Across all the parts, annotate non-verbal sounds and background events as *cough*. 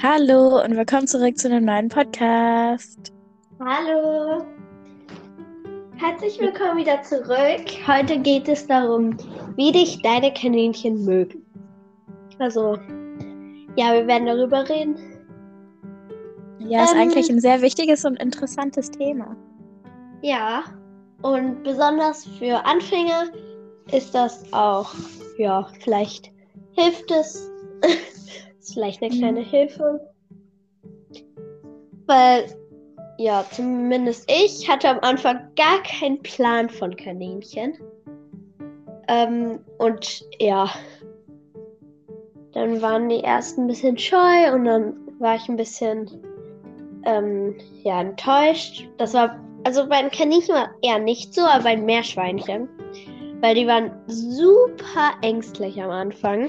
Hallo und willkommen zurück zu einem neuen Podcast. Hallo. Herzlich willkommen wieder zurück. Heute geht es darum, wie dich deine Kaninchen mögen. Also, ja, wir werden darüber reden. Ja, ist Ähm. eigentlich ein sehr wichtiges und interessantes Thema. Ja, und besonders für Anfänger ist das auch, ja, vielleicht hilft es. *laughs* vielleicht eine Mhm. kleine Hilfe. Weil, ja, zumindest ich hatte am Anfang gar keinen Plan von Kaninchen. Ähm, und ja, dann waren die ersten ein bisschen scheu und dann war ich ein bisschen, ähm, ja, enttäuscht. Das war also bei den Kaninchen war eher nicht so, aber bei den Meerschweinchen. Weil die waren super ängstlich am Anfang.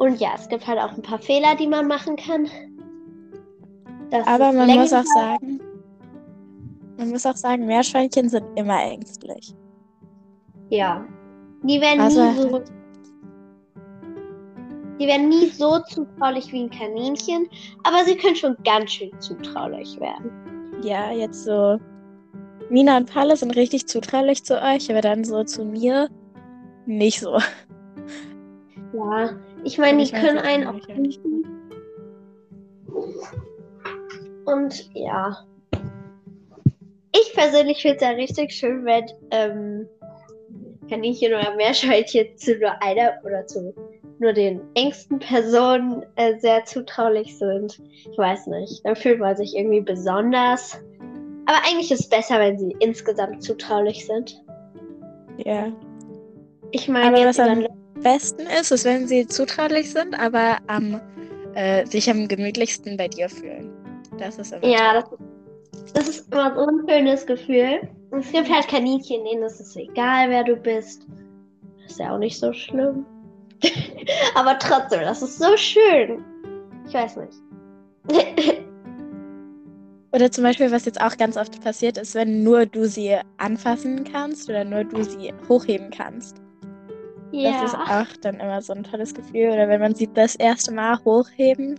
Und ja, es gibt halt auch ein paar Fehler, die man machen kann. Das Aber man muss auch sagen, man muss auch sagen, Meerschweinchen sind immer ängstlich. Ja. Die werden Also- nie so. Die werden nie so zutraulich wie ein Kaninchen, aber sie können schon ganz schön zutraulich werden. Ja, jetzt so. Mina und Palle sind richtig zutraulich zu euch, aber dann so zu mir nicht so. Ja. Ich meine, Ich die können einen auch. Und ja. Ich persönlich finde es ja richtig schön, wenn ähm, Kaninchen oder Meerschweinchen zu nur einer oder zu nur den engsten Personen äh, sehr zutraulich sind. Ich weiß nicht. Dann fühlt man sich irgendwie besonders. Aber eigentlich ist es besser, wenn sie insgesamt zutraulich sind. Ja. Ich meine, jetzt über besten ist, ist, wenn sie zutraulich sind, aber am, äh, sich am gemütlichsten bei dir fühlen. Das ist immer Ja, das, das ist immer so ein schönes Gefühl. Und es gibt halt Kaninchen, denen ist es egal, wer du bist. Ist ja auch nicht so schlimm. *laughs* Aber trotzdem, das ist so schön. Ich weiß nicht. *laughs* Oder zum Beispiel, was jetzt auch ganz oft passiert ist, wenn nur du sie anfassen kannst oder nur du sie hochheben kannst. Das ist ja. auch dann immer so ein tolles Gefühl. Oder wenn man sie das erste Mal hochheben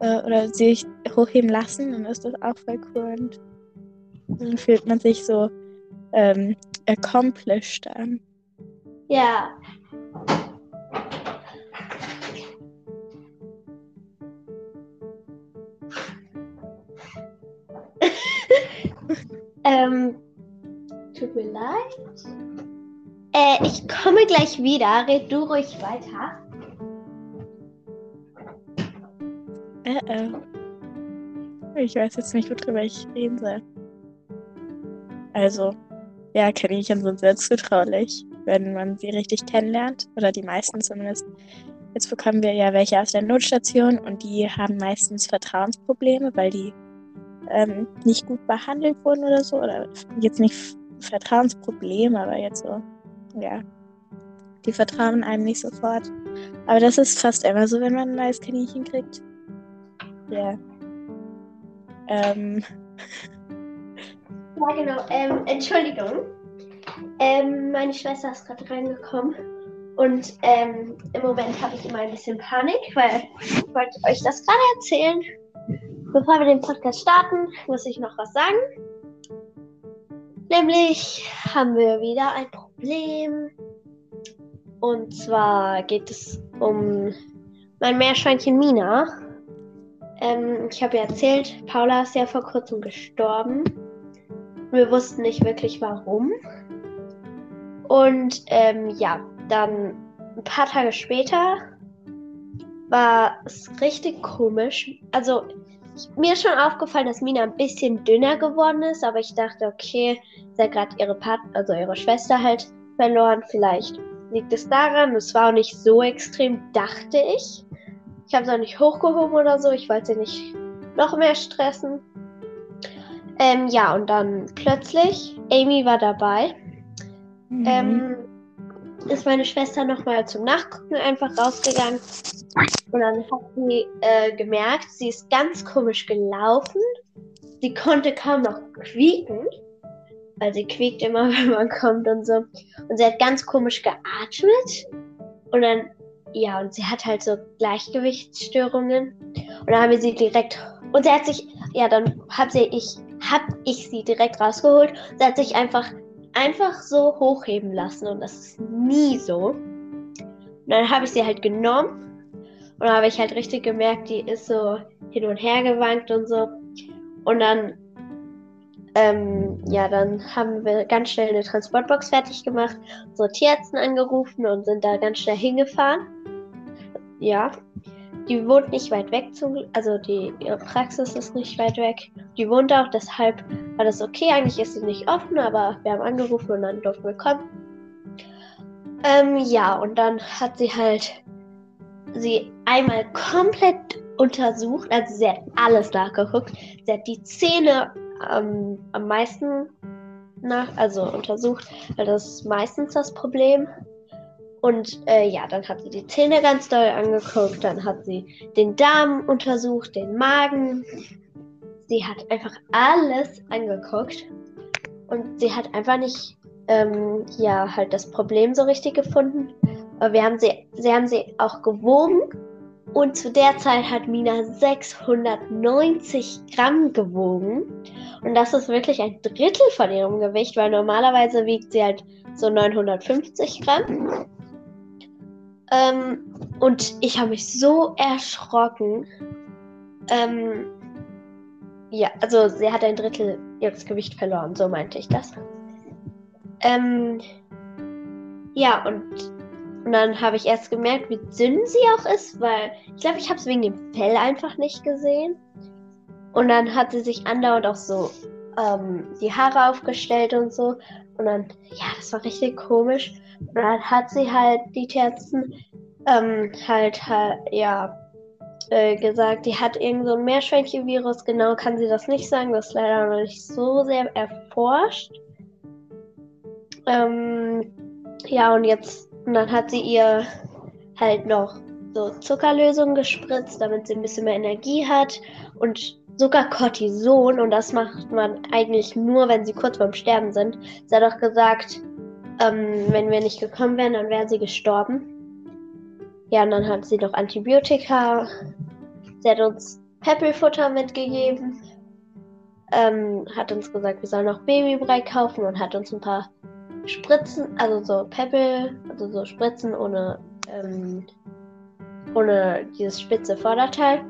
äh, oder sich hochheben lassen, dann ist das auch voll cool. Und dann fühlt man sich so ähm, accomplished an. Ja. *laughs* ähm, tut mir leid. Äh, ich komme gleich wieder. Red du ruhig weiter. Äh, äh. Ich weiß jetzt nicht, worüber ich reden soll. Also, ja, Kaninchen sind sehr zutraulich, wenn man sie richtig kennenlernt. Oder die meisten zumindest. Jetzt bekommen wir ja welche aus der Notstation und die haben meistens Vertrauensprobleme, weil die ähm, nicht gut behandelt wurden oder so. Oder jetzt nicht Vertrauensprobleme, aber jetzt so, ja. Die vertrauen einem nicht sofort. Aber das ist fast immer so, wenn man ein neues Kaninchen kriegt. Ja. Ähm, Ja, genau. Ähm, Entschuldigung. Ähm, meine Schwester ist gerade reingekommen. Und ähm, im Moment habe ich immer ein bisschen Panik, weil ich wollte euch das gerade erzählen. Bevor wir den Podcast starten, muss ich noch was sagen. Nämlich haben wir wieder ein Problem. Und zwar geht es um mein Meerschweinchen Mina. Ähm, ich habe ja erzählt, Paula ist ja vor kurzem gestorben. Wir wussten nicht wirklich warum. Und ähm, ja, dann ein paar Tage später war es richtig komisch. Also mir ist schon aufgefallen, dass Mina ein bisschen dünner geworden ist, aber ich dachte, okay, sie hat gerade ihre Part also ihre Schwester halt verloren. Vielleicht liegt es daran. Es war auch nicht so extrem, dachte ich. Ich habe sie auch nicht hochgehoben oder so. Ich wollte sie nicht noch mehr stressen. Ähm, ja, und dann plötzlich, Amy war dabei, mhm. ähm, ist meine Schwester nochmal zum Nachgucken einfach rausgegangen. Und dann hat sie äh, gemerkt, sie ist ganz komisch gelaufen. Sie konnte kaum noch quieken. Weil sie quiekt immer, *laughs* wenn man kommt und so. Und sie hat ganz komisch geatmet. Und dann ja, und sie hat halt so Gleichgewichtsstörungen. Und dann haben wir sie direkt. Und sie hat sich, ja, dann hab sie, ich, hab ich sie direkt rausgeholt. Sie hat sich einfach, einfach so hochheben lassen. Und das ist nie so. Und dann habe ich sie halt genommen. Und habe ich halt richtig gemerkt, die ist so hin und her gewankt und so. Und dann ähm, ja, dann haben wir ganz schnell eine Transportbox fertig gemacht, unsere Tierärzte angerufen und sind da ganz schnell hingefahren. Ja, die wohnt nicht weit weg, zum, also die, ihre Praxis ist nicht weit weg. Die wohnt auch, deshalb war das okay. Eigentlich ist sie nicht offen, aber wir haben angerufen und dann durften wir kommen. Ähm, ja, und dann hat sie halt sie einmal komplett untersucht, also sie hat alles nachgeguckt. Sie hat die Zähne ähm, am meisten nach, also untersucht, weil das ist meistens das Problem. Und äh, ja, dann hat sie die Zähne ganz doll angeguckt, dann hat sie den Darm untersucht, den Magen. Sie hat einfach alles angeguckt und sie hat einfach nicht, ähm, ja, halt das Problem so richtig gefunden. Aber wir haben sie, sie haben sie auch gewogen und zu der Zeit hat Mina 690 Gramm gewogen. Und das ist wirklich ein Drittel von ihrem Gewicht, weil normalerweise wiegt sie halt so 950 Gramm. Ähm, und ich habe mich so erschrocken. Ähm, ja, also sie hat ein Drittel ihres Gewicht verloren, so meinte ich das. Ähm, ja, und und dann habe ich erst gemerkt, wie dünn sie auch ist, weil ich glaube, ich habe es wegen dem Fell einfach nicht gesehen. Und dann hat sie sich andauernd auch so ähm, die Haare aufgestellt und so. Und dann, ja, das war richtig komisch. Und dann hat sie halt die Terzen ähm, halt, halt, ja, äh, gesagt, die hat irgend so ein Meerschweinchen-Virus. Genau kann sie das nicht sagen. Das ist leider noch nicht so sehr erforscht. Ähm, ja, und jetzt und dann hat sie ihr halt noch so Zuckerlösung gespritzt, damit sie ein bisschen mehr Energie hat. Und sogar Cortison. Und das macht man eigentlich nur, wenn sie kurz vorm Sterben sind. Sie hat auch gesagt, ähm, wenn wir nicht gekommen wären, dann wäre sie gestorben. Ja, und dann hat sie noch Antibiotika. Sie hat uns Peppelfutter mitgegeben. Ähm, hat uns gesagt, wir sollen noch Babybrei kaufen und hat uns ein paar Spritzen, also so Peppel, also so Spritzen ohne, ähm, ohne dieses spitze Vorderteil.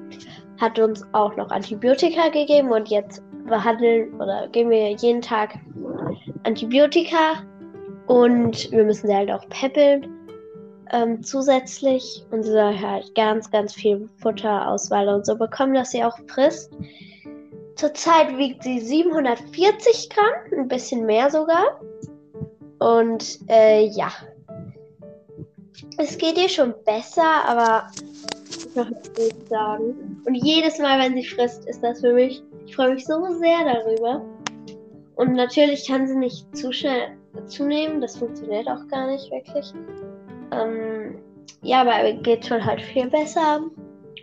Hat uns auch noch Antibiotika gegeben und jetzt behandeln oder geben wir jeden Tag Antibiotika und wir müssen sie halt auch peppeln ähm, zusätzlich und sie soll halt ganz, ganz viel Futterauswahl und so bekommen, dass sie auch frisst. Zurzeit wiegt sie 740 Gramm, ein bisschen mehr sogar. Und äh, ja. Es geht ihr schon besser, aber noch nicht sagen. Und jedes Mal, wenn sie frisst, ist das für mich. Ich freue mich so sehr darüber. Und natürlich kann sie nicht zu schnell zunehmen. Das funktioniert auch gar nicht wirklich. Ähm, ja, aber geht schon halt viel besser.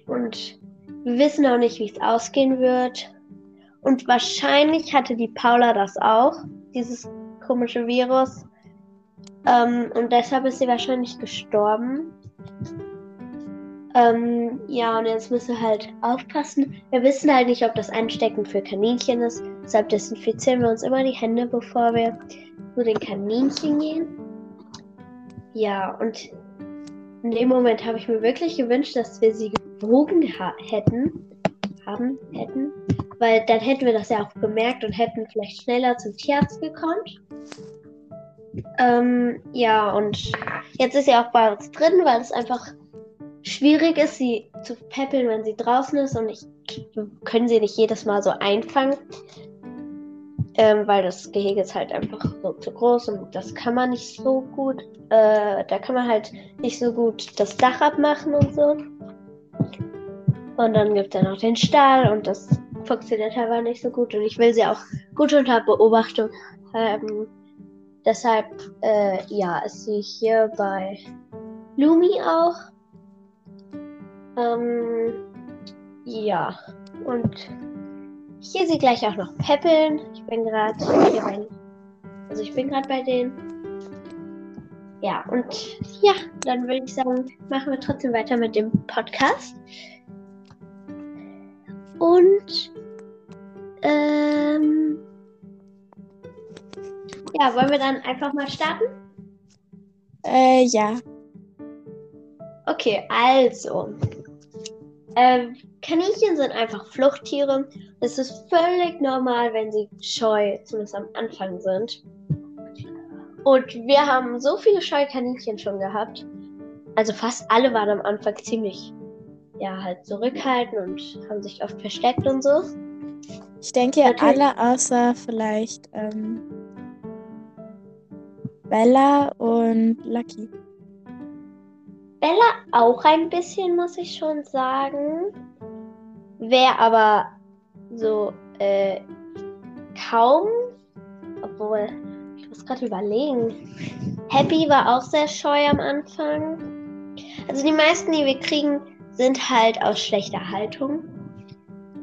Und wir wissen auch nicht, wie es ausgehen wird. Und wahrscheinlich hatte die Paula das auch, dieses komische Virus. Ähm, und deshalb ist sie wahrscheinlich gestorben. Ähm, ja, und jetzt müssen wir halt aufpassen. Wir wissen halt nicht, ob das Anstecken für Kaninchen ist. Deshalb desinfizieren wir uns immer die Hände, bevor wir zu den Kaninchen gehen. Ja, und in dem Moment habe ich mir wirklich gewünscht, dass wir sie gewogen hätten. Haben, hätten. Weil dann hätten wir das ja auch gemerkt und hätten vielleicht schneller zum Tierarzt gekonnt. Ähm, ja, und jetzt ist sie auch bei uns drin, weil es einfach schwierig ist, sie zu peppeln, wenn sie draußen ist und ich können sie nicht jedes Mal so einfangen. Ähm, weil das Gehege ist halt einfach so zu groß und das kann man nicht so gut. Äh, da kann man halt nicht so gut das Dach abmachen und so. Und dann gibt es ja noch den Stall und das funktioniert aber nicht so gut. Und ich will sie auch gut unter Beobachtung haben. Deshalb, äh, ja, ist sie hier bei Lumi auch. Ähm, ja, und gehe sie gleich auch noch peppeln. Ich bin gerade hier bei, also ich bin gerade bei denen. ja, und ja, dann würde ich sagen, machen wir trotzdem weiter mit dem Podcast. Und ähm, ja, wollen wir dann einfach mal starten? Äh, ja. Okay, also. Ähm, Kaninchen sind einfach Fluchttiere. Es ist völlig normal, wenn sie scheu, zumindest am Anfang sind. Und wir haben so viele scheue Kaninchen schon gehabt. Also fast alle waren am Anfang ziemlich, ja, halt zurückhaltend und haben sich oft versteckt und so. Ich denke, Natürlich. alle außer vielleicht ähm, Bella und Lucky. Bella auch ein bisschen, muss ich schon sagen. Wer aber so äh, kaum, obwohl, ich muss gerade überlegen. Happy war auch sehr scheu am Anfang. Also die meisten, die wir kriegen, sind halt aus schlechter Haltung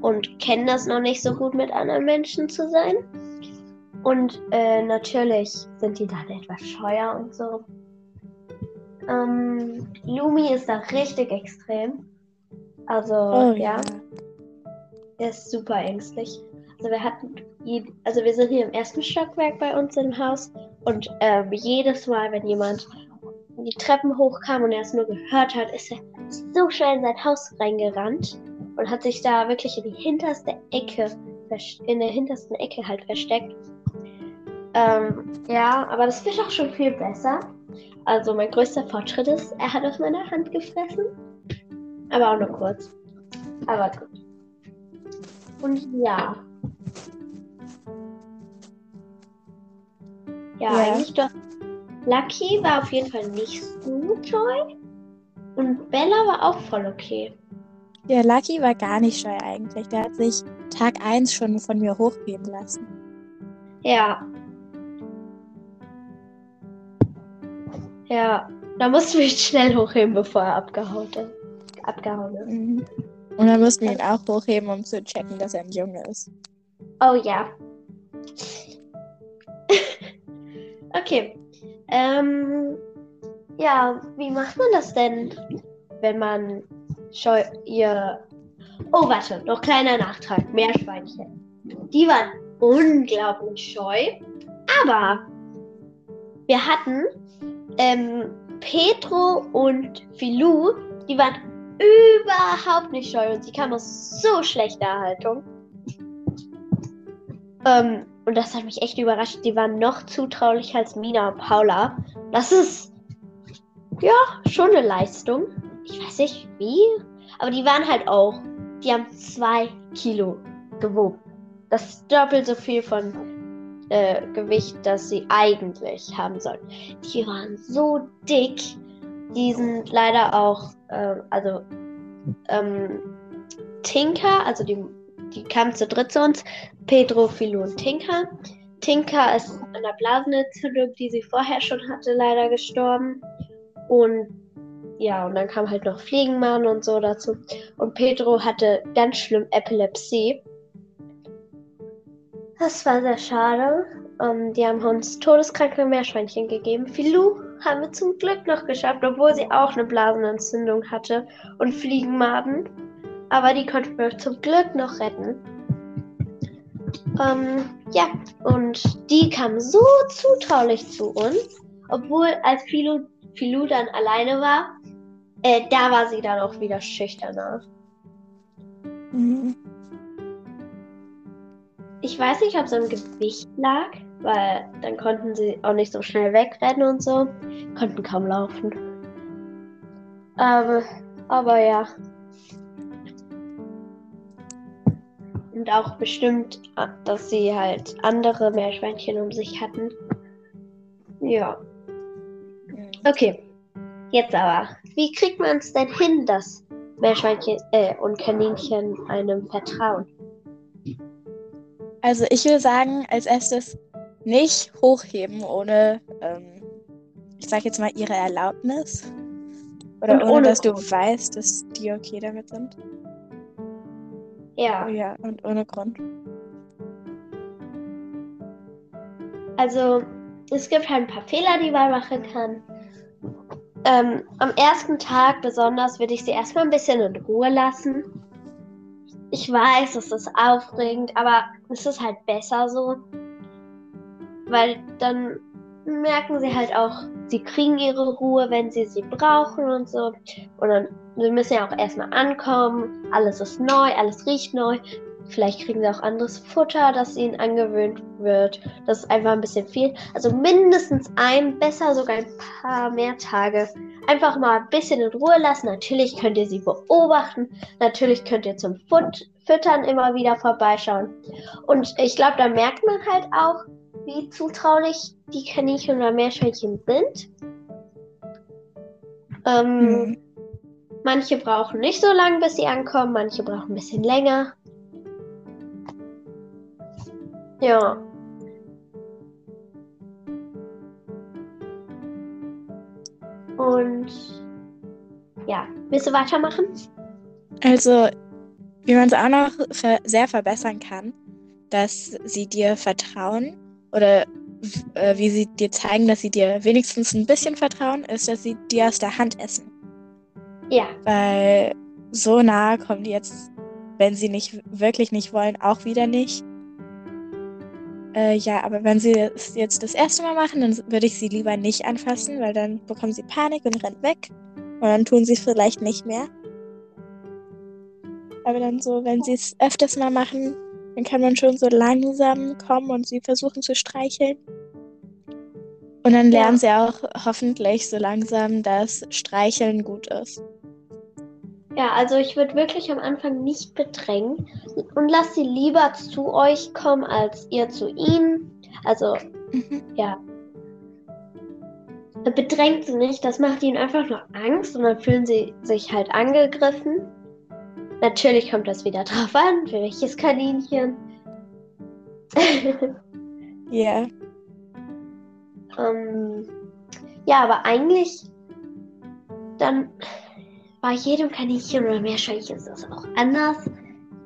und kennen das noch nicht so gut mit anderen Menschen zu sein. Und äh, natürlich sind die dann etwas scheuer und so. Ähm, Lumi ist da richtig extrem. Also, Oh ja, ja. er ist super ängstlich. Also wir hatten, je- also wir sind hier im ersten Stockwerk bei uns im Haus und ähm, jedes Mal, wenn jemand die Treppen hochkam und er es nur gehört hat, ist er so schnell in sein Haus reingerannt und hat sich da wirklich in die hinterste Ecke, in der hintersten Ecke halt versteckt. Ähm, ja, aber das wird auch schon viel besser. Also mein größter Fortschritt ist, er hat aus meiner Hand gefressen. Aber auch nur kurz. Aber gut. Und ja. Ja, Ja. eigentlich doch. Lucky war auf jeden Fall nicht so toll. Und Bella war auch voll okay. Ja, Lucky war gar nicht scheu eigentlich. Der hat sich Tag 1 schon von mir hochgeben lassen. Ja. Ja. Da mussten wir ihn schnell hochheben, bevor er abgehauen ist. Abgehauen ist. Mhm. Und dann mussten wir ihn auch hochheben, um zu checken, dass er ein Junge ist. Oh ja. *laughs* okay. Ähm, ja, wie macht man das denn, wenn man scheu ihr. Oh, warte, noch kleiner Nachtrag. Meerschweinchen. Die waren unglaublich scheu. Aber wir hatten ähm, Petro und Filou, die waren überhaupt nicht scheu und sie kamen aus so schlechter Haltung. Ähm, und das hat mich echt überrascht. Die waren noch zutraulicher als Mina und Paula. Das ist ja schon eine Leistung. Ich weiß nicht wie, aber die waren halt auch. Die haben zwei Kilo gewogen. Das ist doppelt so viel von äh, Gewicht, das sie eigentlich haben sollten. Die waren so dick. Die sind leider auch, ähm, also ähm, Tinker, also die, die kamen zu dritt zu uns. Pedro, Philo und Tinker. Tinker ist an einer Blasenentzündung, die sie vorher schon hatte, leider gestorben. Und ja, und dann kam halt noch Fliegenmann und so dazu. Und Pedro hatte ganz schlimm Epilepsie. Das war sehr schade. Ähm, die haben uns todeskranke Meerschweinchen gegeben. Filou haben wir zum Glück noch geschafft, obwohl sie auch eine Blasenentzündung hatte und Fliegenmaden. Aber die konnten wir zum Glück noch retten. Ähm, ja, und die kamen so zutraulich zu uns, obwohl als Filou, Filou dann alleine war, äh, da war sie dann auch wieder schüchterner. Mhm. Ich weiß nicht, ob es am Gewicht lag, weil dann konnten sie auch nicht so schnell wegrennen und so. Konnten kaum laufen. Aber, aber ja. Und auch bestimmt, dass sie halt andere Meerschweinchen um sich hatten. Ja. Okay. Jetzt aber. Wie kriegt man es denn hin, dass Meerschweinchen äh, und Kaninchen einem vertrauen? Also ich will sagen, als erstes nicht hochheben ohne, ähm, ich sag jetzt mal, ihre Erlaubnis. Oder Und ohne, ohne dass du weißt, dass die okay damit sind. Ja. Oh ja, und ohne Grund. Also, es gibt halt ein paar Fehler, die man machen kann. ähm, am ersten Tag besonders würde ich sie erstmal ein bisschen in Ruhe lassen. Ich weiß, es ist aufregend, aber es ist halt besser so. Weil dann merken sie halt auch, sie kriegen ihre Ruhe, wenn sie sie brauchen und so. Und dann sie müssen ja auch erstmal ankommen. Alles ist neu, alles riecht neu. Vielleicht kriegen sie auch anderes Futter, das ihnen angewöhnt wird. Das ist einfach ein bisschen viel. Also mindestens ein, besser sogar ein paar mehr Tage. Einfach mal ein bisschen in Ruhe lassen. Natürlich könnt ihr sie beobachten. Natürlich könnt ihr zum Fut Füttern immer wieder vorbeischauen. Und ich glaube, da merkt man halt auch, wie zutraulich die Kaninchen oder Meerschweinchen sind. Ähm, mhm. Manche brauchen nicht so lange, bis sie ankommen, manche brauchen ein bisschen länger. Ja. Und ja, willst du weitermachen? Also, wie man es auch noch sehr verbessern kann, dass sie dir vertrauen oder äh, wie sie dir zeigen, dass sie dir wenigstens ein bisschen vertrauen, ist, dass sie dir aus der Hand essen. Ja. Weil so nah kommen die jetzt, wenn sie nicht wirklich nicht wollen, auch wieder nicht. Äh, ja, aber wenn sie es jetzt das erste Mal machen, dann würde ich sie lieber nicht anfassen, weil dann bekommen sie Panik und rennen weg. Und dann tun sie es vielleicht nicht mehr. Aber dann so, wenn sie es öfters mal machen, dann kann man schon so langsam kommen und sie versuchen zu streicheln. Und dann lernen ja. sie auch hoffentlich so langsam, dass Streicheln gut ist. Ja, also ich würde wirklich am Anfang nicht bedrängen und lass sie lieber zu euch kommen als ihr zu ihnen. Also, mhm. ja. Bedrängt sie nicht, das macht ihnen einfach nur Angst und dann fühlen sie sich halt angegriffen. Natürlich kommt das wieder drauf an, für welches Kaninchen. *laughs* Ja. yeah. ähm, ja, aber eigentlich dann bei jedem Kaninchen oder Meerschweinchen ist das auch anders.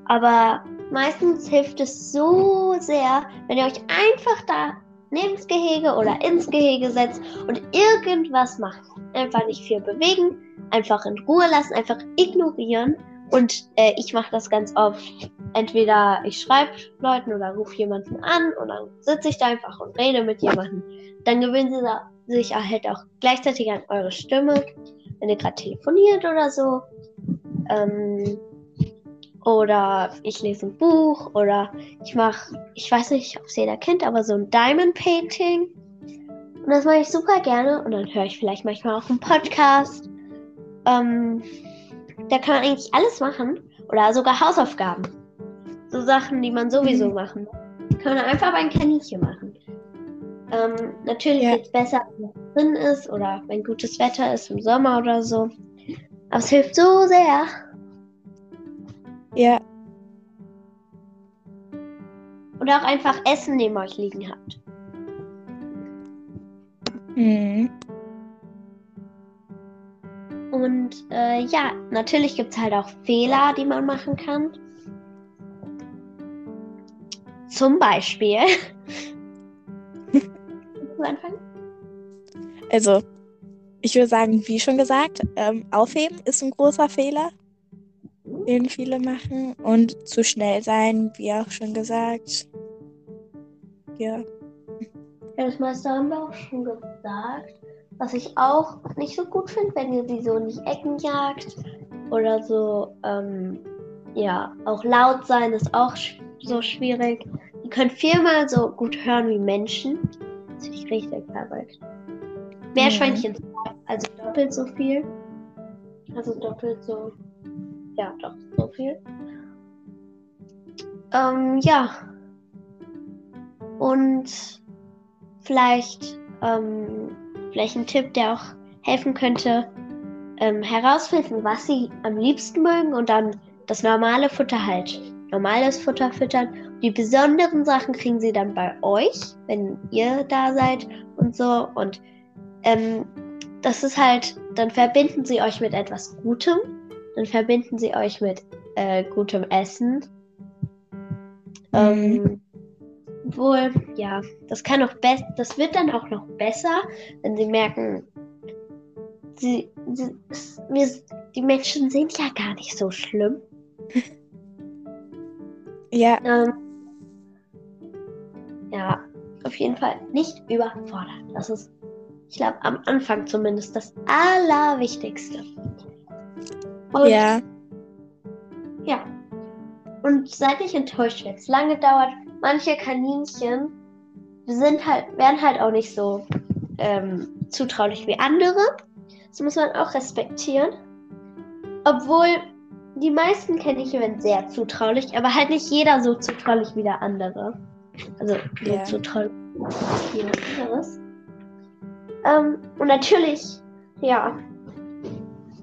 Aber meistens hilft es so sehr, wenn ihr euch einfach da neben das Gehege oder ins Gehege setzt und irgendwas macht. Einfach nicht viel bewegen, einfach in Ruhe lassen, einfach ignorieren. Und äh, ich mache das ganz oft. Entweder ich schreibe Leuten oder rufe jemanden an und dann sitze ich da einfach und rede mit jemandem. Dann gewöhnen sie sich halt auch gleichzeitig an eure Stimme wenn ihr gerade telefoniert oder so. Ähm, oder ich lese ein Buch oder ich mache, ich weiß nicht, ob es jeder kennt, aber so ein Diamond Painting. Und das mache ich super gerne und dann höre ich vielleicht manchmal auch einen Podcast. Ähm, da kann man eigentlich alles machen oder sogar Hausaufgaben. So Sachen, die man sowieso mhm. machen muss. Kann man einfach beim Kaninchen machen. Ähm, natürlich ja. es besser, wenn es drin ist oder wenn gutes Wetter ist im Sommer oder so. Aber es hilft so sehr. Ja. Oder auch einfach Essen neben euch liegen habt. Mhm. Und äh, ja, natürlich gibt es halt auch Fehler, die man machen kann. Zum Beispiel *laughs* anfangen? Also, ich würde sagen, wie schon gesagt, ähm, aufheben ist ein großer Fehler, den viele machen. Und zu schnell sein, wie auch schon gesagt. Ja. Ja, das meiste haben wir auch schon gesagt. Was ich auch nicht so gut finde, wenn ihr sie so in die Ecken jagt oder so, ähm, ja, auch laut sein ist auch sch so schwierig. Ihr könnt viermal so gut hören wie Menschen sich richtig verrückt. Meerschweinchen, mhm. also doppelt so viel. Also doppelt so. Ja, doch, so viel. Ähm, ja. Und vielleicht, ähm, vielleicht ein Tipp, der auch helfen könnte, ähm, herausfinden, was sie am liebsten mögen und dann das normale Futter halt. Normales Futter füttern die besonderen Sachen kriegen sie dann bei euch, wenn ihr da seid und so. Und ähm, das ist halt, dann verbinden sie euch mit etwas Gutem. Dann verbinden sie euch mit äh, gutem Essen. Mhm. Ähm, wohl, ja, das kann auch besser, das wird dann auch noch besser, wenn sie merken, sie, sie, wir, die Menschen sind ja gar nicht so schlimm. *laughs* Ja, Ähm, ja, auf jeden Fall nicht überfordern. Das ist, ich glaube, am Anfang zumindest das Allerwichtigste. Und, ja, ja. Und seid nicht enttäuscht, wenn es lange dauert. Manche Kaninchen sind halt, werden halt auch nicht so ähm, zutraulich wie andere. Das muss man auch respektieren. Obwohl die meisten Kaninchen werden sehr zutraulich, aber halt nicht jeder so zutraulich wie der andere. Also so Ja. zutraulich wie jemand anderes. Ähm, und natürlich, ja,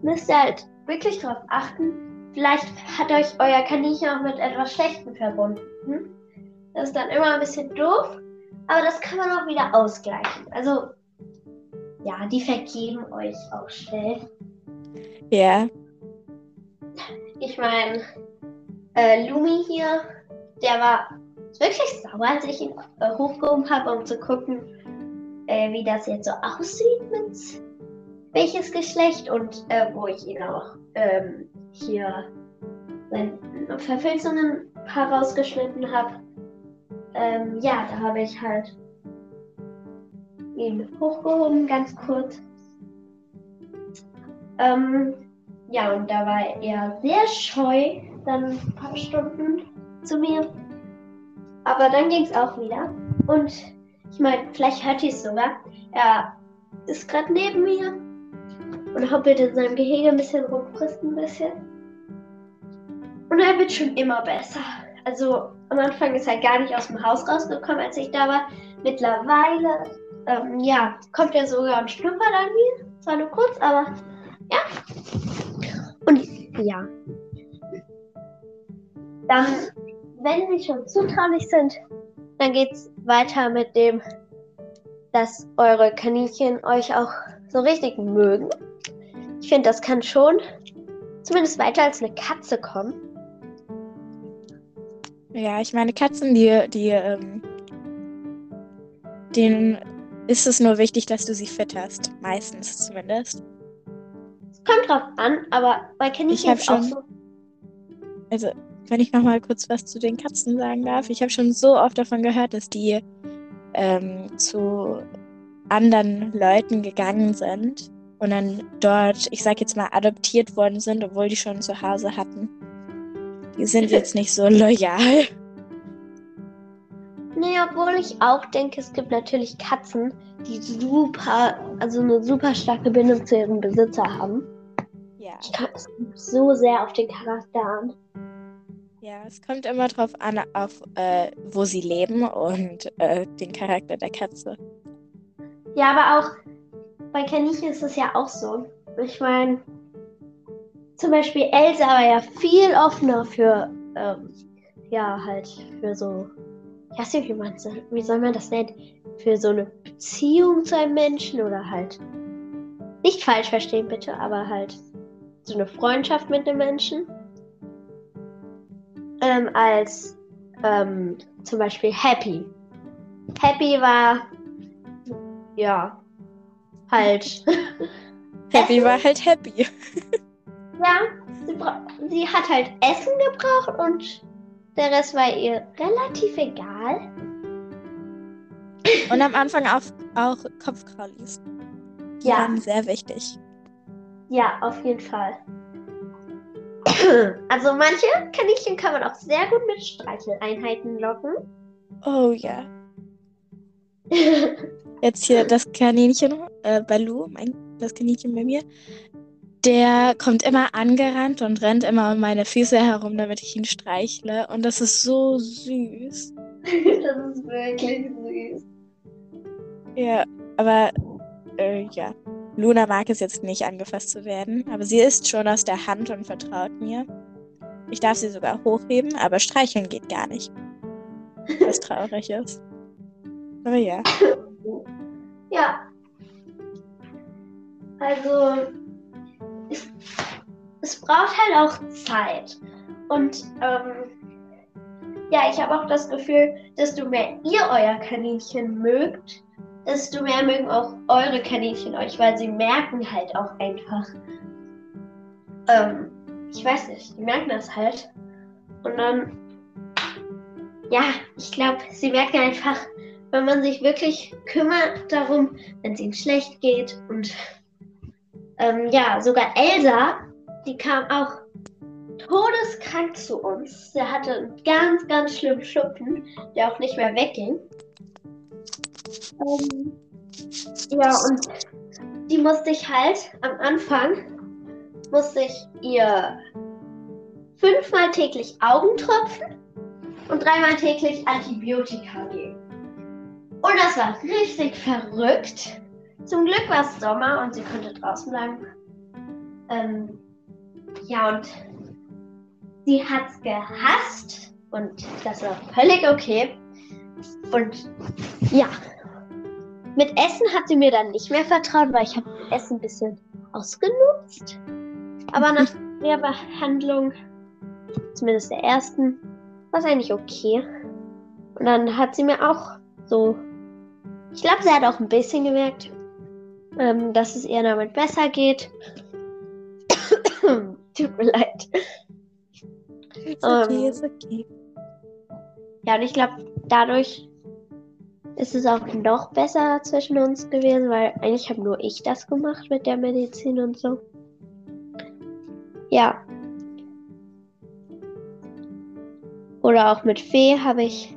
müsst ihr halt wirklich darauf achten. Vielleicht hat euch euer Kaninchen auch mit etwas Schlechtem verbunden. Das ist dann immer ein bisschen doof, aber das kann man auch wieder ausgleichen. Also, ja, die vergeben euch auch schnell. ja, Ich meine, äh, Lumi hier, der war wirklich sauer, als ich ihn äh, hochgehoben habe, um zu gucken, äh, wie das jetzt so aussieht mit welches Geschlecht und äh, wo ich ihn auch ähm, hier seine Verfilzungen herausgeschnitten habe. Ähm, ja, da habe ich halt ihn hochgehoben, ganz kurz. Ähm, ja, und da war er sehr scheu, dann ein paar Stunden zu mir. Aber dann ging es auch wieder. Und ich meine, vielleicht hört ihr es sogar. Er ist gerade neben mir und hoppelt in seinem Gehege ein bisschen rum, frisst ein bisschen. Und er wird schon immer besser. Also am Anfang ist er gar nicht aus dem Haus rausgekommen, als ich da war. Mittlerweile, ähm, ja, kommt er sogar und schnuppert an mir. Zwar nur kurz, aber ja. Und ja. Dann, wenn sie schon zutraulich sind, dann geht's weiter mit dem, dass eure Kaninchen euch auch so richtig mögen. Ich finde, das kann schon zumindest weiter als eine Katze kommen. Ja, ich meine, Katzen, die, die, ähm, denen ist es nur wichtig, dass du sie fütterst. Meistens zumindest. Es kommt drauf an, aber bei Kaninchen hab ist auch schon- so. Also, wenn ich noch mal kurz was zu den Katzen sagen darf. Ich habe schon so oft davon gehört, dass die ähm, zu anderen Leuten gegangen sind und dann dort, ich sag jetzt mal, adoptiert worden sind, obwohl die schon zu Hause hatten. Die sind jetzt nicht so loyal. Nee, obwohl ich auch denke, es gibt natürlich Katzen, die super, also eine super starke Bindung zu ihrem Besitzer haben. Ja, Ich kann, es kommt so sehr auf den Charakter an. ja, es kommt immer drauf an, auf äh, wo sie leben und äh, den Charakter der Katze. Ja, aber auch bei Kaninchen ist es ja auch so. Ich meine, zum Beispiel Elsa war ja viel offener für, ähm, ja, halt für so, ich weiß nicht, wie, man, wie soll man das nennen? Für so eine Beziehung zu einem Menschen oder halt, nicht falsch verstehen bitte, aber halt so eine Freundschaft mit einem Menschen. Ähm, als ähm, zum Beispiel Happy. Happy war, ja, halt. Happy war halt happy. *laughs* Ja, sie, sie hat halt Essen gebraucht und der Rest war ihr relativ egal. Und am Anfang auch, auch Kopfkraulis. Die Ja. waren sehr wichtig. Ja, auf jeden Fall. *clears throat* Also manche Kaninchen kann man auch sehr gut mit Streicheleinheiten locken. Oh ja. Jetzt hier *laughs* das Kaninchen äh, Balu, mein, das Kaninchen bei mir. Der kommt immer angerannt und rennt immer um meine Füße herum, damit ich ihn streichle. Und das ist so süß. *laughs* das ist wirklich süß. Ja, aber äh, ja. Luna mag es jetzt nicht, angefasst zu werden. Aber sie ist schon aus der Hand und vertraut mir. Ich darf sie sogar hochheben, aber streicheln geht gar nicht. Was traurig ist. Aber ja. *laughs* Ja. Also, es, es braucht halt auch Zeit. Und ähm, ja, ich habe auch das Gefühl, desto mehr ihr euer Kaninchen mögt, desto mehr mögen auch eure Kaninchen euch, weil sie merken halt auch einfach. Ähm, ich weiß nicht, die merken das halt. Und dann, ja, ich glaube, sie merken einfach, wenn man sich wirklich kümmert darum, wenn es ihnen schlecht geht. Und ähm, ja, sogar Elsa, die kam auch todeskrank zu uns. Sie hatte einen ganz, ganz schlimmen Schuppen, der auch nicht mehr wegging. Ähm, ja, und die musste ich halt am Anfang, musste ich ihr fünfmal täglich Augentropfen und dreimal täglich Antibiotika geben. Und das war richtig verrückt. Zum Glück war es Sommer und sie konnte draußen bleiben. Ähm, ja, und sie hat es gehasst und das war völlig okay. Und ja, mit Essen hat sie mir dann nicht mehr vertraut, weil ich habe Essen ein bisschen ausgenutzt. Aber nach der Behandlung, zumindest der ersten, war es eigentlich okay. Und dann hat sie mir auch so, ich glaube, sie hat auch ein bisschen gemerkt, ähm, dass es ihr damit besser geht. *coughs* Tut mir leid. Ist okay, ähm, ist okay. Ja, und ich glaube, dadurch ist es auch noch besser zwischen uns gewesen, weil eigentlich habe nur ich das gemacht mit der Medizin und so. Ja. Oder auch mit Fee habe ich.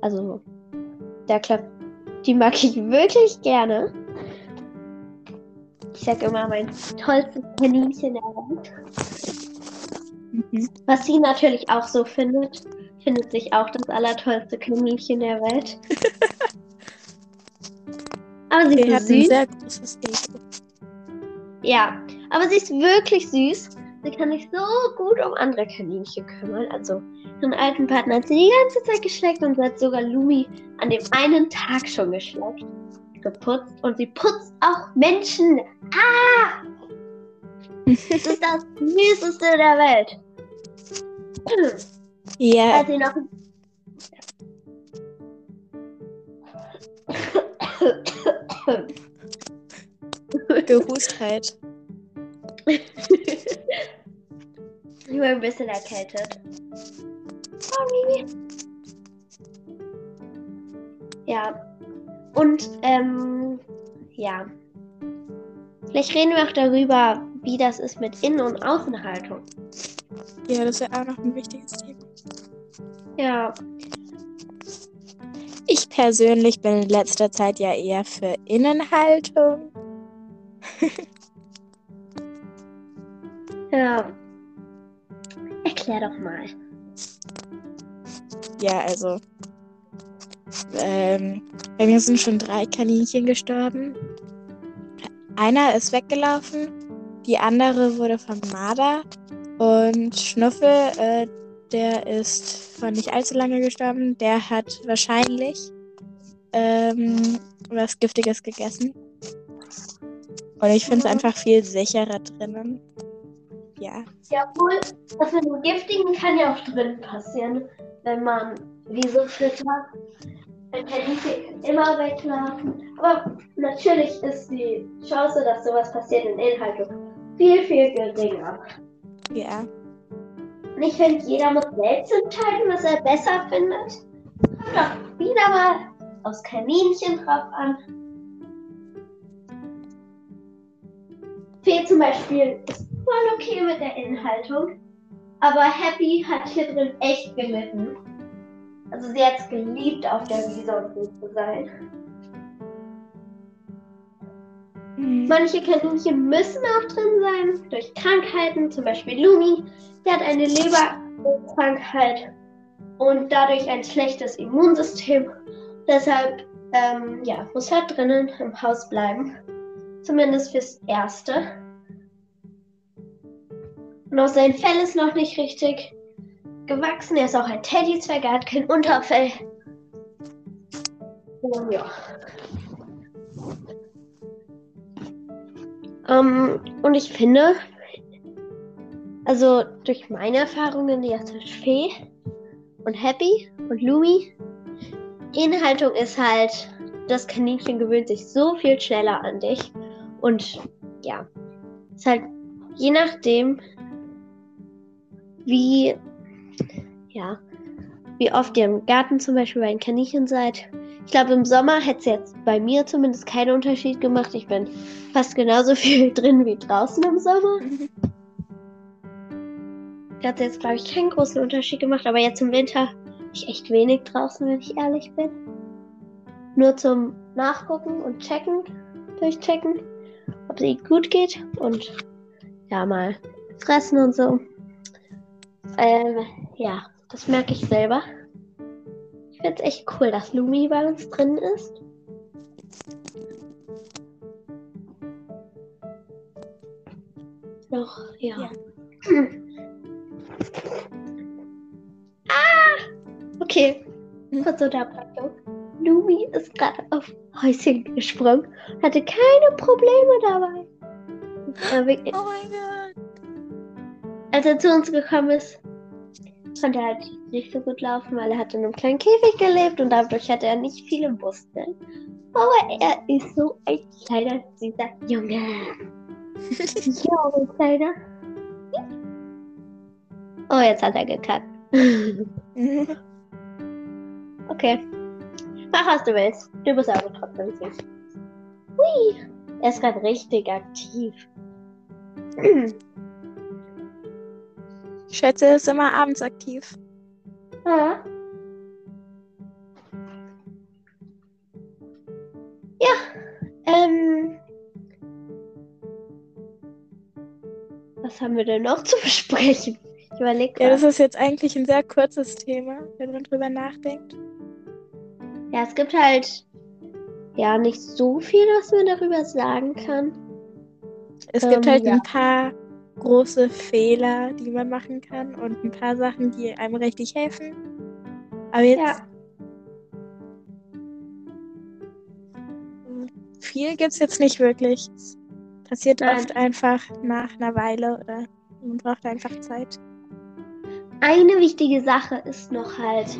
Also, der klappt. Die mag ich wirklich gerne. Ich sag immer mein tollstes Kaninchen der Welt. Mhm. Was sie natürlich auch so findet findet sich auch das allertollste Kaninchen der Welt. *laughs* aber sie ist süß. sehr großes Ego. Ja, aber sie ist wirklich süß. Sie kann sich so gut um andere Kaninchen kümmern. Also, ihren alten Partner hat sie die ganze Zeit geschleckt und sie hat sogar Lumi an dem einen Tag schon geschleckt, geputzt und sie putzt auch Menschen. Ah! Das ist das *laughs* Süßeste der Welt. Ja. Als sie noch. Gehustheit. ich war ein bisschen erkältet. Sorry. Ja. Und, ähm, ja. Vielleicht reden wir auch darüber, wie das ist mit Innen- und Außenhaltung. Ja, das ist ja auch noch ein wichtiges Thema. Ja. Ich persönlich bin in letzter Zeit ja eher für Innenhaltung. *laughs* ja. Erklär doch mal. Ja, also. Ähm, bei mir sind schon drei Kaninchen gestorben. Einer ist weggelaufen, die andere wurde vom Marder und Schnuffel, äh, der ist vor nicht allzu lange gestorben. Der hat wahrscheinlich ähm, was Giftiges gegessen. Und ich finde es einfach viel sicherer drinnen. Ja. Ja, wohl, das mit dem Giftigen kann ja auch drin passieren, wenn man wie so füttert. Dann kann die immer weglaufen. Aber natürlich ist die Chance, dass sowas passiert in Inhaltung viel, viel geringer. Ja. Und ich finde, jeder muss selbst entscheiden, was er besser findet. Kommt doch wieder mal aufs Kaninchen drauf an. Fee zum Beispiel ist voll okay mit der Inhaltung, aber Happy hat hier drin echt gelitten. Also sie hat es geliebt, auf der Wiese so zu sein. Mhm. Manche Kaninchen müssen auch drin sein, durch Krankheiten, zum Beispiel Lumi, der hat eine Leberkrankheit und dadurch ein schlechtes Immunsystem. Deshalb ähm, ja, muss er drinnen im Haus bleiben. Zumindest fürs Erste. Und auch sein Fell ist noch nicht richtig gewachsen. Er ist auch ein Teddyzwerg, er hat kein Unterfell. Und ja. Ähm, und ich finde, also durch meine Erfahrungen jetzt mit Fee und Happy und Lumi, Inhaltung ist halt das Kaninchen gewöhnt sich so viel schneller an dich. Und ja, ist halt je nachdem, wie, ja, wie oft ihr im Garten zum Beispiel bei den Kaninchen seid. Ich glaube, im Sommer hätte es jetzt bei mir zumindest keinen Unterschied gemacht. Ich bin fast genauso *laughs* viel drin wie draußen im Sommer. Da hat jetzt, glaube ich, keinen großen Unterschied gemacht, aber jetzt im Winter bin ich echt wenig draußen, wenn ich ehrlich bin. Nur zum Nachgucken und checken, durchchecken, ob es ihnen gut geht und ja, mal fressen und so. Ähm, ja, das merke ich selber. Ich finde es echt cool, dass Lumi bei uns drin ist. Noch, ja. Ja. Ah! Okay. Kurze Unterbrechung. Lumi ist gerade auf Häuschen gesprungen hatte keine Probleme dabei. Oh mein Gott. als er zu uns gekommen ist, konnte er halt nicht so gut laufen, weil er hat in einem kleinen Käfig gelebt und dadurch hatte er nicht viele Muskeln. Aber er ist so ein kleiner, süßer Junge. *laughs* ein kleiner. Oh, jetzt hat er gekackt. *laughs* okay. Mach, was du willst. Du bist aber trotzdem süß. Hui. Er ist gerade richtig aktiv. *clears throat* Ich schätze, er ist immer abends aktiv. Ja. Ja, ähm. Was haben wir denn noch zu besprechen? Ich überlege Ja, das ist jetzt eigentlich ein sehr kurzes Thema, wenn man drüber nachdenkt. Ja, es gibt halt ja nicht so viel, was man darüber sagen kann. Es Ähm, gibt halt ja. ein paar große Fehler, die man machen kann und ein paar Sachen, die einem richtig helfen. Aber jetzt Ja. viel gibt es jetzt nicht wirklich. Es passiert Nein. oft einfach nach einer Weile oder man braucht einfach Zeit. Eine wichtige Sache ist noch halt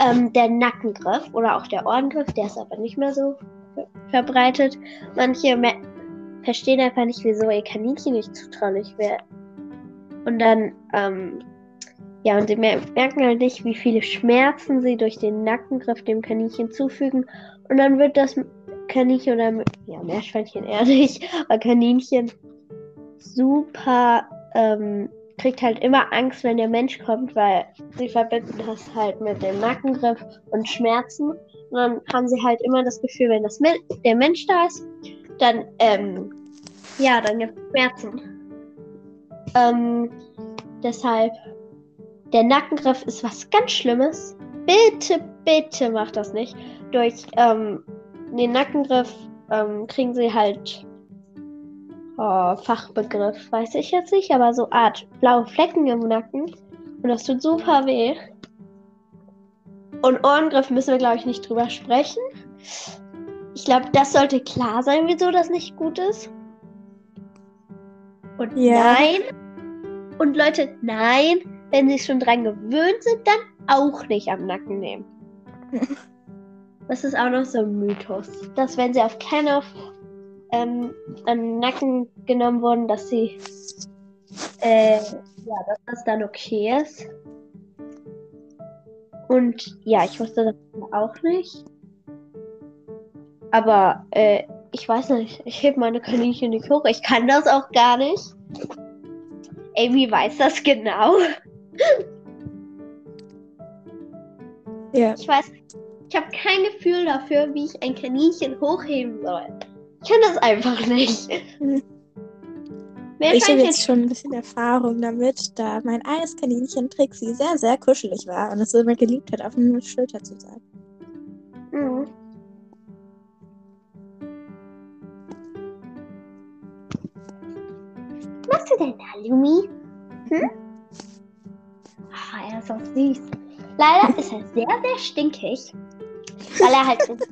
ähm, der Nackengriff oder auch der Ohrengriff, der ist aber nicht mehr so ver- verbreitet. Manche verstehen einfach nicht, wieso ihr Kaninchen nicht zutraulich wäre. Und dann, ähm, ja, und sie mer merken halt nicht, wie viele Schmerzen sie durch den Nackengriff dem Kaninchen zufügen. Und dann wird das Kaninchen oder, ja, Meerschweinchen *laughs* eher nicht, aber Kaninchen super, ähm, kriegt halt immer Angst, wenn der Mensch kommt, weil sie verbinden das halt mit dem Nackengriff und Schmerzen. Und dann haben sie halt immer das Gefühl, wenn das der Mensch da ist, dann, ähm, ja, dann gibt es Schmerzen. Ähm, deshalb, der Nackengriff ist was ganz Schlimmes. Bitte, bitte macht das nicht. Durch ähm, den Nackengriff ähm, kriegen sie halt oh, Fachbegriff, weiß ich jetzt nicht, aber so Art blaue Flecken im Nacken. Und das tut super weh. Und Ohrengriff müssen wir, glaube ich, nicht drüber sprechen. Ich glaube, das sollte klar sein, wieso das nicht gut ist. Und Ja. nein. Und Leute, nein, wenn sie schon dran gewöhnt sind, dann auch nicht am Nacken nehmen. *laughs* Das ist auch noch so ein Mythos. Dass wenn sie auf keinen auf ähm, den Nacken genommen wurden, dass sie äh, ja, dass das dann okay ist. Und ja, ich wusste das auch nicht. Aber äh, ich weiß nicht, ich heb meine Kaninchen nicht hoch. Ich kann das auch gar nicht. Amy weiß das genau. Ja. Ich weiß, ich habe kein Gefühl dafür, wie ich ein Kaninchen hochheben soll. Ich kann das einfach nicht. Hm. Ich habe jetzt schon ein bisschen Erfahrung damit, da mein eines Kaninchen Trixie sehr, sehr kuschelig war und es immer geliebt hat, auf meine Schulter zu sein. Mhm. Machst du denn da, Lumi? Hm? Ah, er ist so süß. Leider ist er sehr, sehr stinkig, weil er halt so ist.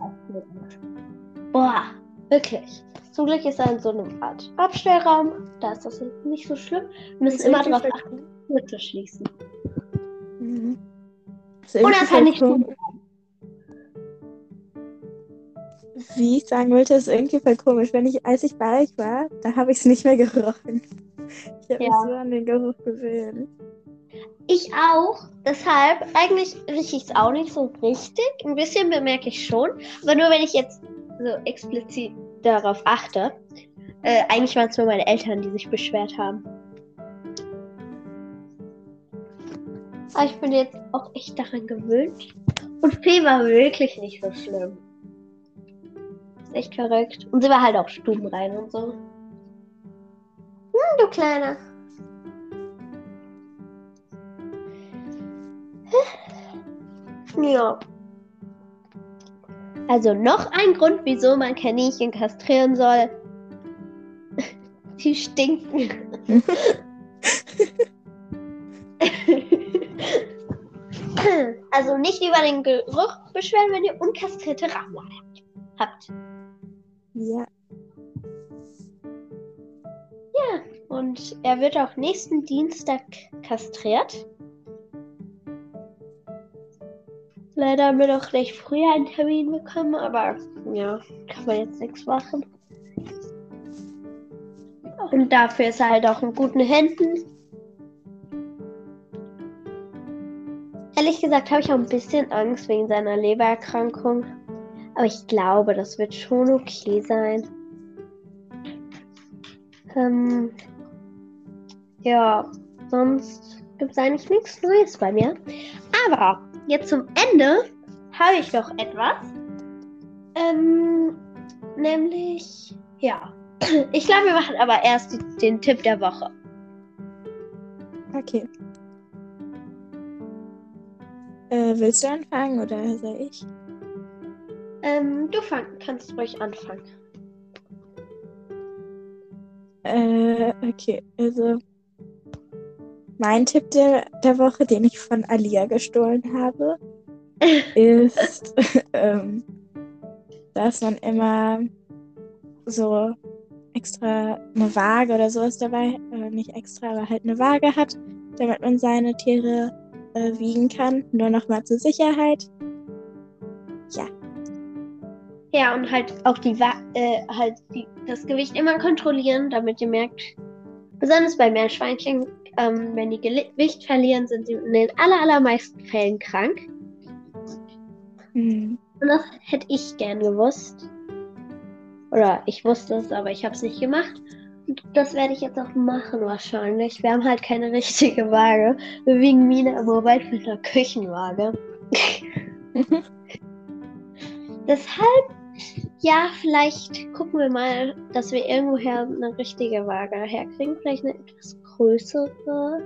Boah, wirklich. Zum Glück ist er in so einem Art Abstellraum. Da ist das nicht so schlimm. Wir müssen immer darauf achten, Tür zu schließen. Mhm. Und er ist halt nicht so. Wie ich sagen wollte, ist irgendwie voll komisch. Wenn ich, als ich bei euch war, da habe ich es nicht mehr gerochen. Ich habe Ja. mich so an den Geruch gewöhnt. Ich auch. Deshalb, eigentlich rieche ich es auch nicht so richtig. Ein bisschen bemerke ich schon. Aber nur wenn ich jetzt so explizit darauf achte. Äh, eigentlich waren es nur meine Eltern, die sich beschwert haben. Aber ich bin jetzt auch echt daran gewöhnt. Und Fee war wirklich nicht so schlimm. Ist echt verrückt. Und sie war halt auch stubenrein und so. Hm, du Kleiner. Ja. Also noch ein Grund, wieso man Kaninchen kastrieren soll. Die stinken. also nicht über den Geruch beschweren, wenn ihr unkastrierte Rahmen habt. Ja. Und er wird auch nächsten Dienstag kastriert. Leider haben wir noch recht früher einen Termin bekommen, aber ja, kann man jetzt nichts machen. Und dafür ist er halt auch in guten Händen. Ehrlich gesagt habe ich auch ein bisschen Angst wegen seiner Lebererkrankung. Aber ich glaube, das wird schon okay sein. Ähm, ja, sonst gibt es eigentlich nichts Neues bei mir. Aber jetzt zum Ende habe ich noch etwas. Ähm, nämlich, ja. *clears throat* Ich glaube, wir machen aber erst die, den Tipp der Woche. Okay. Äh, willst du anfangen oder soll ich? Ähm, du fang, kannst ruhig anfangen. Äh, okay, also mein Tipp der, der Woche, den ich von Alia gestohlen habe, *laughs* ist, *laughs* ähm, dass man immer so extra eine Waage oder sowas dabei, äh, nicht extra, aber halt eine Waage hat, damit man seine Tiere äh, wiegen kann. Nur nochmal zur Sicherheit. Ja, und halt auch die, äh, halt die, das Gewicht immer kontrollieren, damit ihr merkt, besonders bei Meerschweinchen, ähm, wenn die Gewicht verlieren, sind sie in den aller, allermeisten Fällen krank. hm. Und das hätte ich gern gewusst. Oder ich wusste es, aber ich habe es nicht gemacht. Und das werde ich jetzt auch machen wahrscheinlich. Wir haben halt keine richtige Waage. Wir wiegen Mine im Mobile mit einer Küchenwaage. *laughs* Deshalb, ja, vielleicht gucken wir mal, dass wir irgendwoher eine richtige Waage herkriegen. Vielleicht eine etwas größere.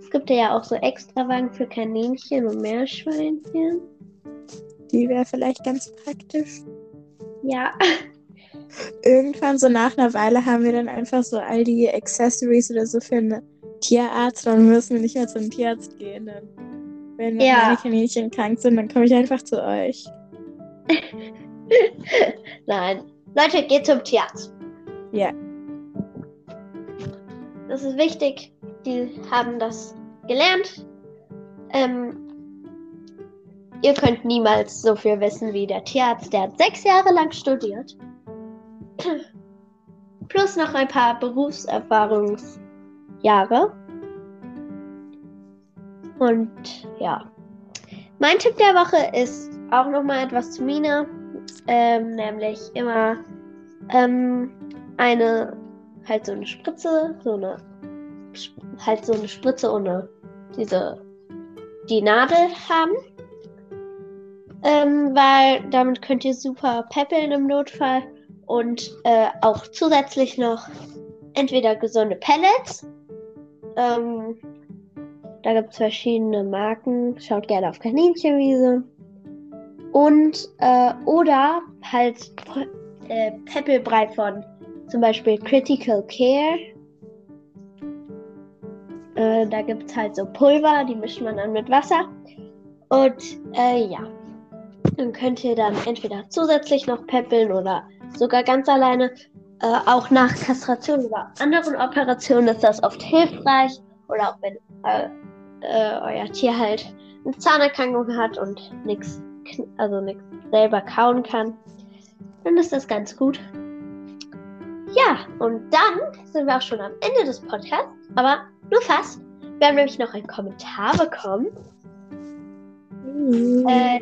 Es gibt ja auch so Extrawagen für Kaninchen und Meerschweinchen. die wäre vielleicht ganz praktisch. Ja, irgendwann so nach einer Weile haben wir dann einfach so all die Accessories oder so für einen Tierarzt. Dann müssen wir nicht mehr zum Tierarzt gehen. Dann, wenn Ja. meine Kaninchen krank sind, dann komme ich einfach zu euch. *laughs* *laughs* Nein. Leute, geht zum Tierarzt. Ja. Das ist wichtig. Die haben das gelernt. Ähm, ihr könnt niemals so viel wissen wie der Tierarzt. Der hat sechs Jahre lang studiert. *clears throat* Plus noch ein paar Berufserfahrungsjahre. Und ja. Mein Tipp der Woche ist auch nochmal etwas zu Mina. Ähm, nämlich immer ähm, eine, halt so eine Spritze, so eine, halt so eine Spritze ohne diese, die Nadel haben. Ähm, weil damit könnt ihr super peppeln im Notfall und äh, auch zusätzlich noch entweder gesunde Pellets. Ähm, da gibt es verschiedene Marken. Schaut gerne auf Kaninchenwiese. Und äh, oder halt äh, Peppelbrei von zum Beispiel Critical Care. Äh, da gibt es halt so Pulver, die mischt man dann mit Wasser. Und äh, ja, dann könnt ihr dann entweder zusätzlich noch peppeln oder sogar ganz alleine. Äh, auch nach Kastration oder anderen Operationen ist das oft hilfreich. Oder auch wenn äh, äh, euer Tier halt eine Zahnerkrankung hat und nichts, also nichts selber kauen kann. dann ist das ganz gut. Ja, und dann sind wir auch schon am Ende des Podcasts, aber nur fast. Wir haben nämlich noch einen Kommentar bekommen. Mhm. Äh,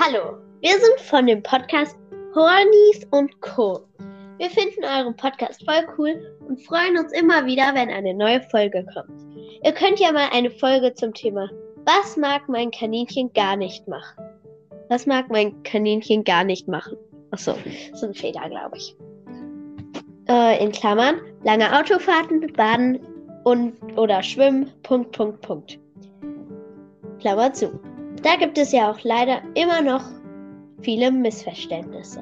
hallo, wir sind von dem Podcast Hornies und Co. Wir finden euren Podcast voll cool und freuen uns immer wieder, wenn eine neue Folge kommt. Ihr könnt ja mal eine Folge zum Thema Was mag mein Kaninchen gar nicht machen? Was mag mein Kaninchen gar nicht machen? Achso, ist ein Fehler, glaube ich. Äh, in Klammern, lange Autofahrten, Baden und oder Schwimmen, Punkt, Punkt, Punkt. Klammer zu. Da gibt es ja auch leider immer noch viele Missverständnisse.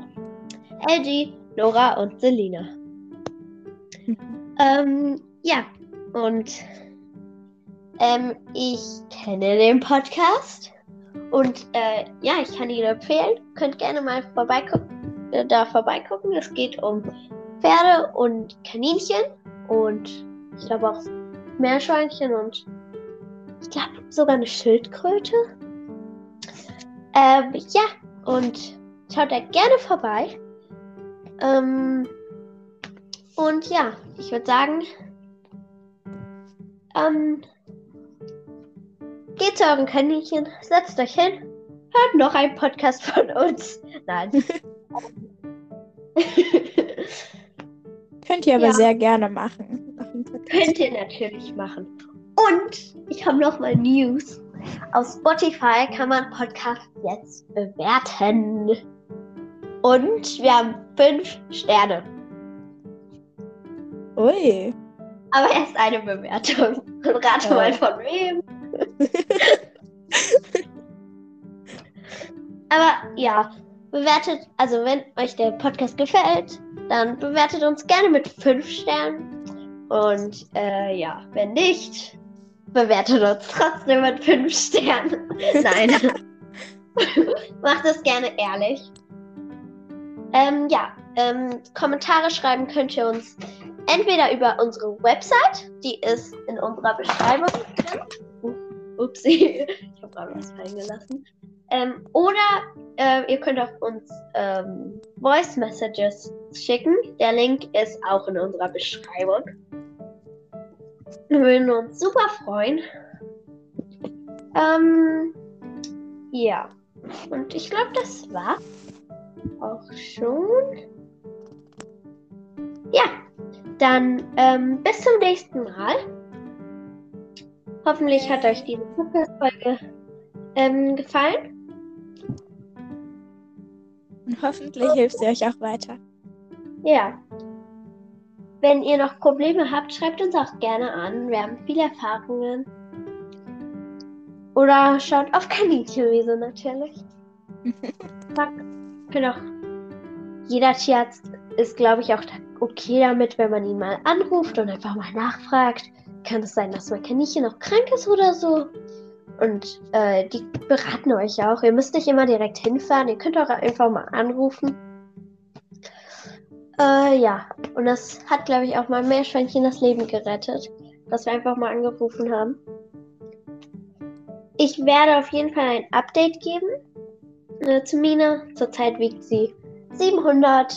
LG, Nora und Selina. Ähm, ja, und ähm, ich kenne den Podcast und äh, ja, ich kann ihn empfehlen. Könnt gerne mal vorbeigucken, äh, da vorbeigucken. Es geht um Pferde und Kaninchen und ich glaube auch Meerschweinchen und ich glaube sogar eine Schildkröte. Ähm, ja, und schaut da gerne vorbei. Ähm, und ja, ich würde sagen, ähm, geht zu euren Kaninchen, setzt euch hin, hört noch einen Podcast von uns. Nein. *laughs* Könnt ihr aber Ja. sehr gerne machen. Könnt ihr natürlich machen. Und ich habe noch mal News. Auf Spotify kann man Podcast jetzt bewerten. Und wir haben fünf Sterne. Ui. Aber erst eine Bewertung. Und rate Oh. mal von wem. *laughs* Aber ja, bewertet, also wenn euch der Podcast gefällt, dann bewertet uns gerne mit fünf Sternen. Und äh, ja, wenn nicht, bewertet uns trotzdem mit fünf Sternen. *laughs* Nein. *laughs* Macht es gerne ehrlich. Ähm, ja, ähm, Kommentare schreiben könnt ihr uns entweder über unsere Website, die ist in unserer Beschreibung drin. Upsi, *laughs* ich habe gerade was fallen gelassen. Ähm, oder äh, ihr könnt auch uns ähm, Voice Messages schicken. Der Link ist auch in unserer Beschreibung. Wir würden uns super freuen. Ähm, ja. Und ich glaube, das war auch schon. Ja, dann ähm, bis zum nächsten Mal. Hoffentlich hat euch diese Podcast-Folge ähm, gefallen. Und hoffentlich hilft sie euch auch weiter. Ja. Wenn ihr noch Probleme habt, schreibt uns auch gerne an. Wir haben viele Erfahrungen. Oder schaut auf Kaninchenwiese natürlich. *laughs* Auch, jeder Tierarzt ist, glaube ich, auch okay damit, wenn man ihn mal anruft und einfach mal nachfragt. Kann es sein, dass mein Kaninchen noch krank ist oder so? Und äh, die beraten euch auch. Ihr müsst nicht immer direkt hinfahren. Ihr könnt auch einfach mal anrufen. Äh, ja. Und das hat, glaube ich, auch mal Meerschweinchen das Leben gerettet, dass wir einfach mal angerufen haben. Ich werde auf jeden Fall ein Update geben äh, zu Mina. Zurzeit wiegt sie 700,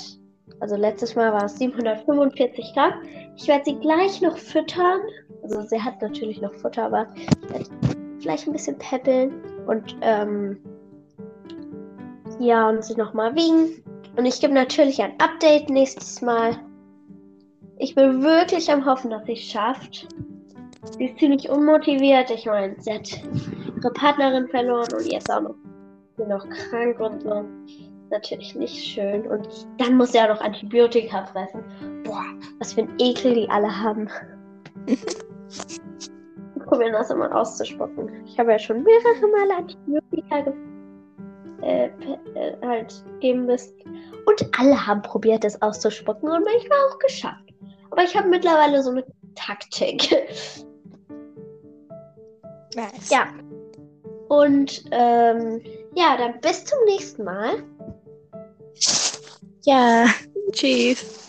also letztes Mal war es 745 Gramm. Ich werde sie gleich noch füttern. Also sie hat natürlich noch Futter, aber vielleicht ein bisschen peppeln und ähm, ja, und sie nochmal wiegen. Und ich gebe natürlich ein Update nächstes Mal. Ich bin wirklich am Hoffen, dass sie es schafft. Sie ist ziemlich unmotiviert. Ich meine, sie hat ihre Partnerin verloren und jetzt auch noch, noch krank und so. Natürlich nicht schön. Und dann muss sie auch noch Antibiotika fressen. Boah, was für ein Ekel die alle haben. *laughs* Wir probieren das immer auszuspucken. Ich habe ja schon mehrere Male Antibiotika äh, äh, halt geben müssen. Und alle haben probiert, es auszuspucken und manchmal auch geschafft. Aber ich habe mittlerweile so eine Taktik. Nice. ja. Und ähm, ja, dann bis zum nächsten Mal. Ja. Tschüss.